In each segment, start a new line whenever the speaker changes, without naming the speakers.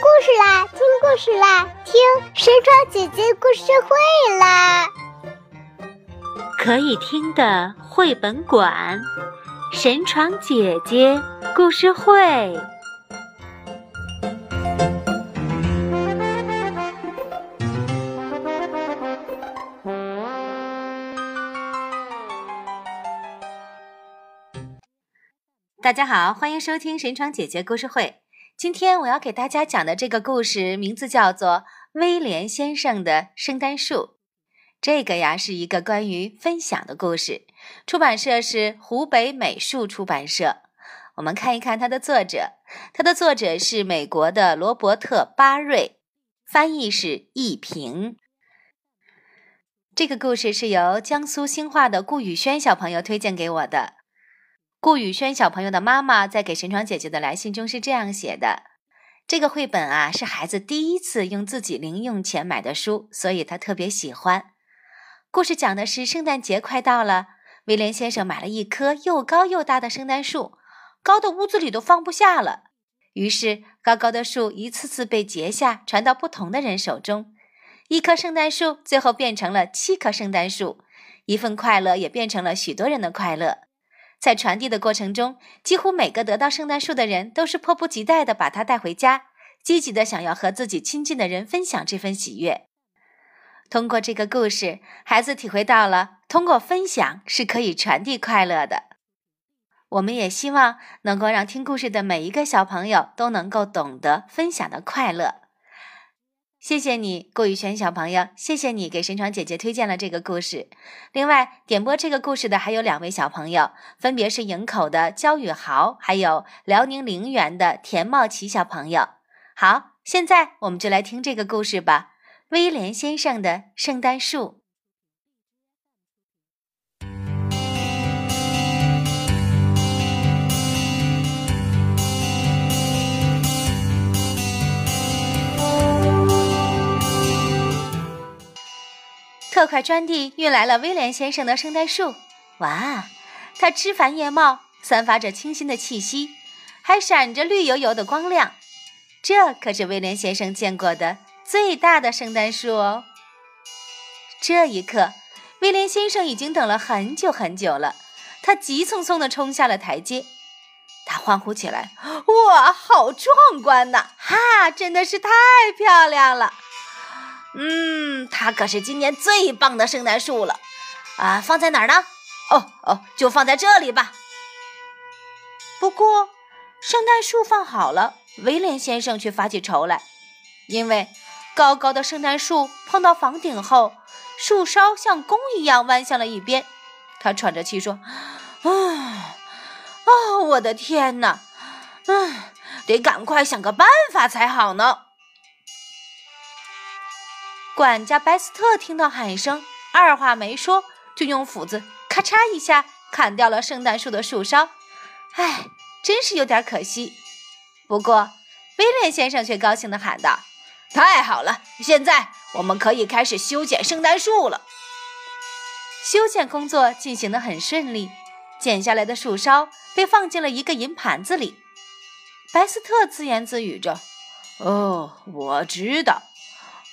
故事啦，听故事啦，听神床姐姐故事会啦！
可以听的绘本馆，神床姐姐故事会。大家好，欢迎收听神床姐姐故事会。今天我要给大家讲的这个故事名字叫做《威廉先生的圣诞树》。这个呀是一个关于分享的故事，出版社是湖北美术出版社。我们看一看它的作者，它的作者是美国的罗伯特·巴瑞，翻译是易平。这个故事是由江苏兴化的顾宇轩小朋友推荐给我的。顾宇轩小朋友的妈妈在给神床姐姐的来信中是这样写的：“这个绘本啊，是孩子第一次用自己零用钱买的书，所以他特别喜欢。故事讲的是圣诞节快到了，威廉先生买了一棵又高又大的圣诞树，高的屋子里都放不下了。于是，高高的树一次次被截下，传到不同的人手中。一棵圣诞树最后变成了七棵圣诞树，一份快乐也变成了许多人的快乐。”在传递的过程中，几乎每个得到圣诞树的人都是迫不及待地把它带回家，积极地想要和自己亲近的人分享这份喜悦。通过这个故事，孩子体会到了通过分享是可以传递快乐的。我们也希望能够让听故事的每一个小朋友都能够懂得分享的快乐。谢谢你，顾宇轩小朋友。谢谢你给神床姐姐推荐了这个故事。另外，点播这个故事的还有两位小朋友，分别是营口的焦宇豪，还有辽宁陵园的田茂奇小朋友。好，现在我们就来听这个故事吧，《威廉先生的圣诞树》。特快专递运来了威廉先生的圣诞树。哇，它枝繁叶茂，散发着清新的气息，还闪着绿油油的光亮。这可是威廉先生见过的最大的圣诞树哦。这一刻，威廉先生已经等了很久很久了。他急匆匆地冲下了台阶，他欢呼起来：“哇，好壮观呐！哈，真的是太漂亮了！”嗯，它可是今年最棒的圣诞树了，啊，放在哪儿呢？哦哦，就放在这里吧。不过，圣诞树放好了，威廉先生却发起愁来，因为高高的圣诞树碰到房顶后，树梢像弓一样弯向了一边。他喘着气说：“啊啊，我的天哪！嗯，得赶快想个办法才好呢。”管家白斯特听到喊声，二话没说，就用斧子咔嚓一下砍掉了圣诞树的树梢。唉，真是有点可惜。不过，威廉先生却高兴地喊道：“太好了，现在我们可以开始修剪圣诞树了。”修剪工作进行得很顺利，剪下来的树梢被放进了一个银盘子里。白斯特自言自语着：“哦，我知道。”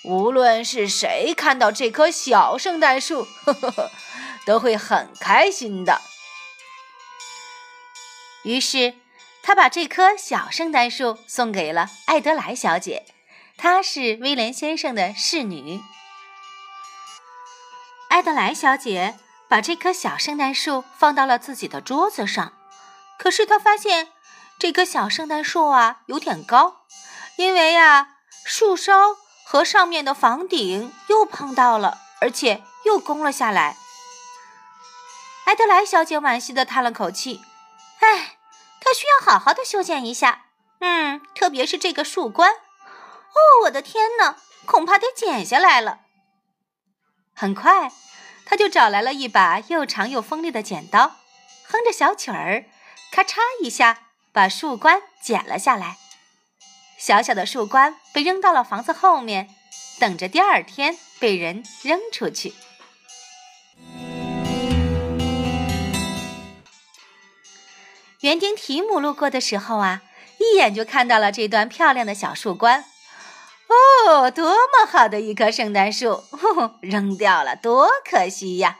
无论是谁看到这棵小圣诞树，呵呵呵，都会很开心的。于是，他把这棵小圣诞树送给了艾德莱小姐，她是威廉先生的侍女。艾德莱小姐把这棵小圣诞树放到了自己的桌子上，可是她发现这棵小圣诞树啊有点高，因为呀树梢。和上面的房顶又碰到了，而且又攻了下来。艾德莱小姐惋惜地叹了口气：“唉，她需要好好的修剪一下。嗯，特别是这个树冠。哦，我的天哪，恐怕得剪下来了。”很快，他就找来了一把又长又锋利的剪刀，哼着小曲儿，咔嚓一下把树冠剪了下来。小小的树冠被扔到了房子后面，等着第二天被人扔出去。园丁提姆路过的时候啊，一眼就看到了这段漂亮的小树冠，哦，多么好的一棵圣诞树！扔掉了，多可惜呀！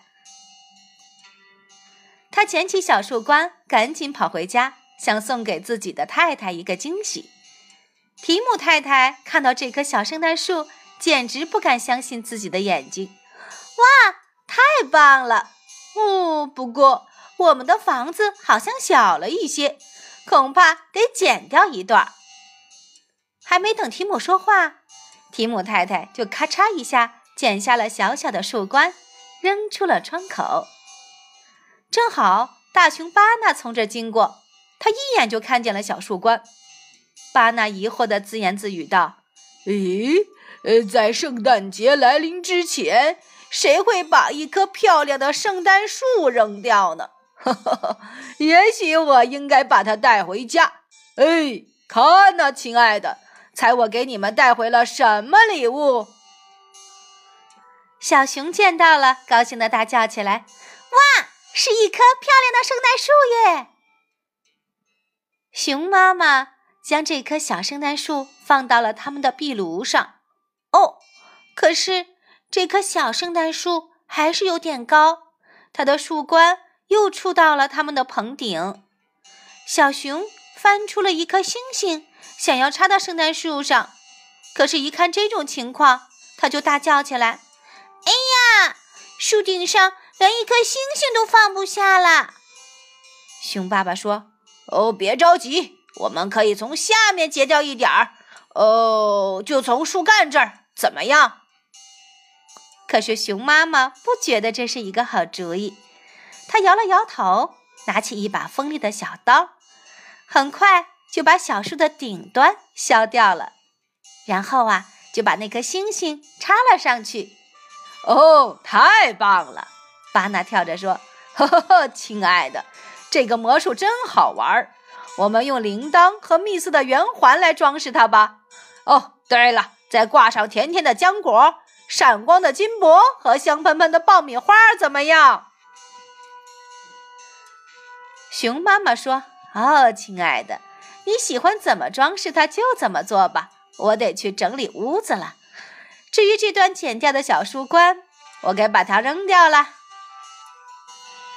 他捡起小树冠，赶紧跑回家，想送给自己的太太一个惊喜。提姆太太看到这棵小圣诞树，简直不敢相信自己的眼睛。哇，太棒了！哦，不过我们的房子好像小了一些，恐怕得剪掉一段。还没等提姆说话，提姆太太就咔嚓一下剪下了小小的树冠，扔出了窗口。正好大熊巴纳从这经过，他一眼就看见了小树冠。巴纳疑惑地自言自语道：“
咦，呃，在圣诞节来临之前，谁会把一棵漂亮的圣诞树扔掉呢？呵呵呵，也许我应该把它带回家。哎，看呐，亲爱的。”猜我给你们带回了什么礼物？
小熊见到了，高兴的大叫起来：“哇，是一棵漂亮的圣诞树耶！”熊妈妈将这棵小圣诞树放到了他们的壁炉上。哦，可是这棵小圣诞树还是有点高，它的树冠又触到了他们的棚顶。小熊翻出了一颗星星。想要插到圣诞树上，可是，一看这种情况，他就大叫起来：“哎呀，树顶上连一颗星星都放不下了！”熊爸爸说：“
哦，别着急，我们可以从下面截掉一点儿。哦，就从树干这儿，怎么样？”
可是，熊妈妈不觉得这是一个好主意，她摇了摇头，拿起一把锋利的小刀，很快。就把小树的顶端削掉了，然后啊，就把那颗星星插了上去。
哦，太棒了！
巴纳跳着说：“
呵呵呵，亲爱的，这个魔术真好玩。我们用铃铛和蜜色的圆环来装饰它吧。哦，对了，再挂上甜甜的浆果、闪光的金箔和香喷喷的爆米花，怎么样？”
熊妈妈说：“哦，亲爱的。”你喜欢怎么装饰它就怎么做吧，我得去整理屋子了。至于这段剪掉的小树冠，我该把它扔掉了。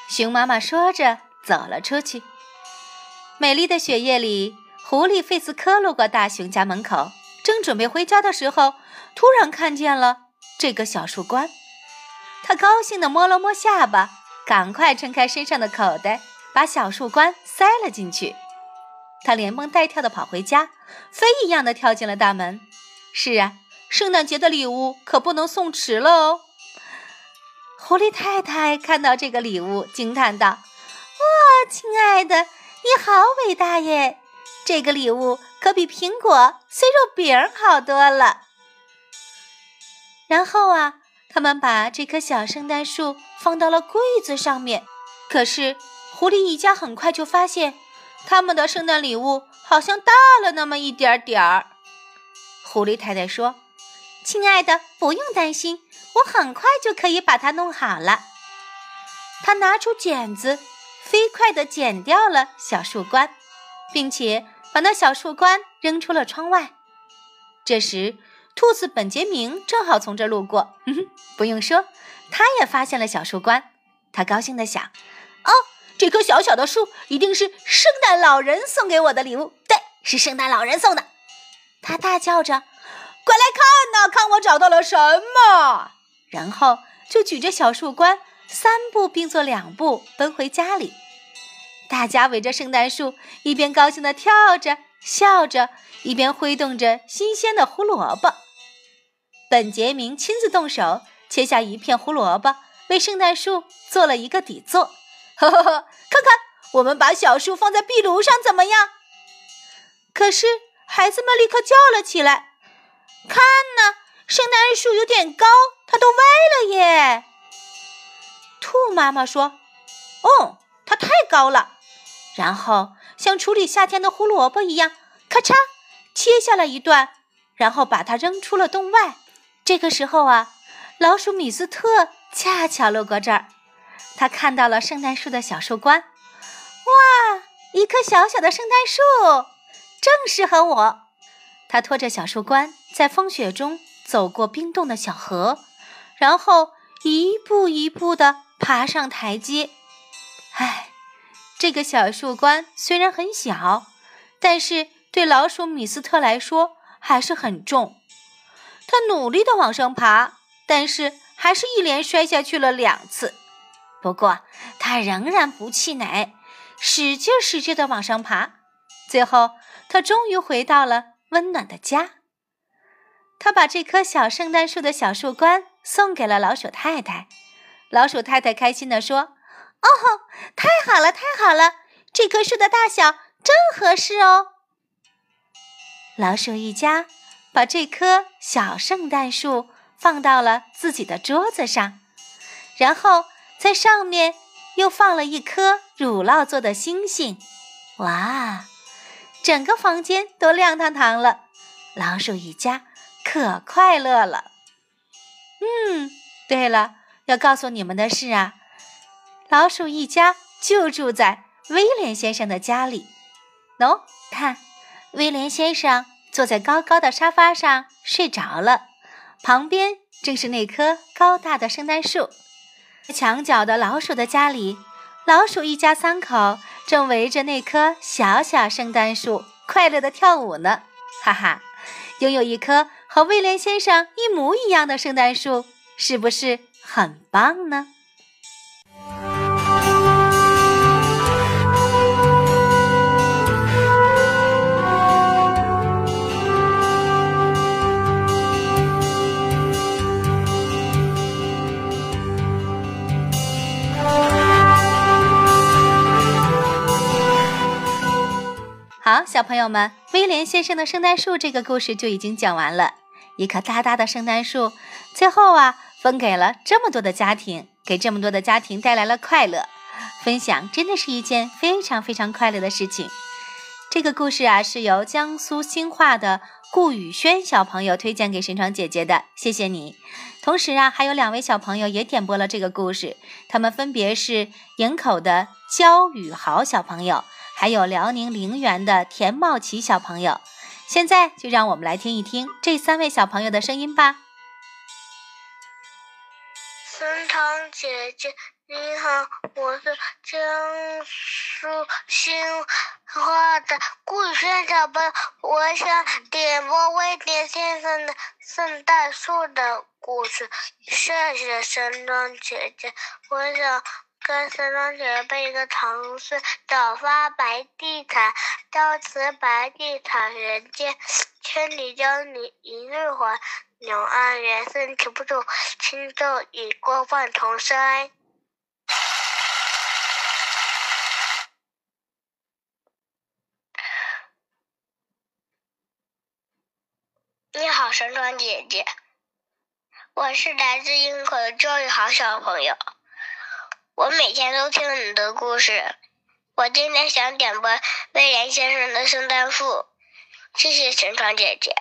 熊妈妈说着走了出去。美丽的雪夜里，狐狸费斯科路过大熊家门口，正准备回家的时候，突然看见了这个小树冠。他高兴地摸了摸下巴，赶快撑开身上的口袋，把小树冠塞了进去。他连蹦带跳地跑回家，飞一样的跳进了大门。是啊，圣诞节的礼物可不能送迟了哦。狐狸太太看到这个礼物，惊叹道：“哇，亲爱的，你好伟大耶！这个礼物可比苹果碎肉饼好多了。”然后啊，他们把这棵小圣诞树放到了柜子上面。可是，狐狸一家很快就发现。他们的圣诞礼物好像大了那么一点点儿。狐狸太太说：“亲爱的，不用担心，我很快就可以把它弄好了。”她拿出剪子，飞快地剪掉了小树冠，并且把那小树冠扔出了窗外。这时，兔子本杰明正好从这路过。不用说，他也发现了小树冠。他高兴地想：“哦。”这棵小小的树一定是圣诞老人送给我的礼物。对，是圣诞老人送的。他大叫着：“快来看呐，看我找到了什么！”然后就举着小树冠，三步并作两步奔回家里。大家围着圣诞树，一边高兴地跳着、笑着，一边挥动着新鲜的胡萝卜。本杰明亲自动手切下一片胡萝卜，为圣诞树做了一个底座。呵呵呵，看看，我们把小树放在壁炉上怎么样？可是孩子们立刻叫了起来：“看呢，圣诞树有点高，它都歪了耶！”兔妈妈说：“哦，它太高了。”然后像处理夏天的胡萝卜一样，咔嚓切下了一段，然后把它扔出了洞外。这个时候啊，老鼠米斯特恰巧路过这儿。他看到了圣诞树的小树冠，哇，一棵小小的圣诞树，正适合我。他拖着小树冠，在风雪中走过冰冻的小河，然后一步一步地爬上台阶。唉，这个小树冠虽然很小，但是对老鼠米斯特来说还是很重。他努力地往上爬，但是还是一连摔下去了两次。不过他仍然不气馁，使劲使劲地往上爬。最后，他终于回到了。温暖的家。他把这棵小圣诞树的小树冠送给了老鼠太太。老鼠太太开心地说：“哦，太好了，太好了！这棵树的大小正合适哦。”老鼠一家把这棵小圣诞树放到了自己的桌子上，然后在上面又放了一颗乳酪做的星星。哇！整个房间都亮堂堂了，老鼠一家可快乐了。嗯，对了，要告诉你们的是啊，老鼠一家就住在威廉先生的家里。喏，看，威廉先生坐在高高的沙发上睡着了，旁边正是那棵高大的圣诞树。墙角的老鼠的家里，老鼠一家三口。正围着那棵小小圣诞树快乐的跳舞呢，哈哈！拥有一棵和威廉先生一模一样的圣诞树，是不是很棒呢？好，小朋友们，威廉先生的圣诞树这个故事就已经讲完了。一棵大大的圣诞树，最后啊，分给了这么多的家庭，给这么多的家庭带来了快乐。分享真的是一件非常非常快乐的事情。这个故事啊，是由江苏兴化的顾宇轩小朋友推荐给神闯姐姐的，谢谢你。同时啊，还有两位小朋友也点播了这个故事，他们分别是营口的焦宇豪小朋友。还有辽宁陵园的田茂奇小朋友，现在就让我们来听一听这三位小朋友的声音吧。
姐姐你好，我是江苏新化的顾轩小朋友，我想点播威廉先生的圣诞树的故事。谢谢神装姐姐，我想。跟三双姐姐背一个唐诗：早发白地毯，朝辞白帝彩人间。千里江陵一日还，两岸猿声啼不住，轻舟已过万重山。你好，神川姐姐，我是来自英国的周宇豪小朋友。我每天都听你的故事，我今天想点播威廉先生的圣诞树，谢谢神川姐姐。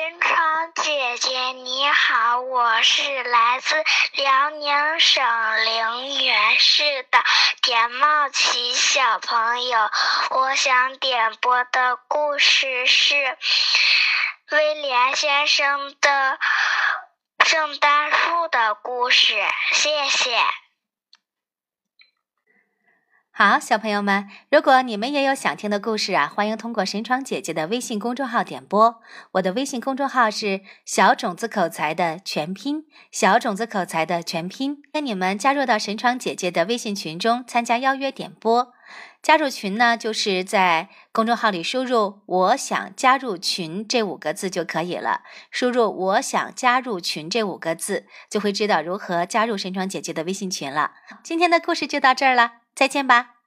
神床姐姐你好，我是来自辽宁省凌源市的田茂奇小朋友，我想点播的故事是威廉先生的。圣诞树的故事，谢谢。
好，小朋友们，如果你们也有想听的故事啊，欢迎通过神窗姐姐的微信公众号点播。我的微信公众号是小种子口才的全拼，小种子口才的全拼。欢你们加入到神窗姐姐的微信群中，参加邀约点播。加入群呢，就是在公众号里输入“我想加入群”这五个字就可以了。输入“我想加入群”这五个字，就会知道如何加入神窗姐姐的微信群了。今天的故事就到这儿了，再见吧。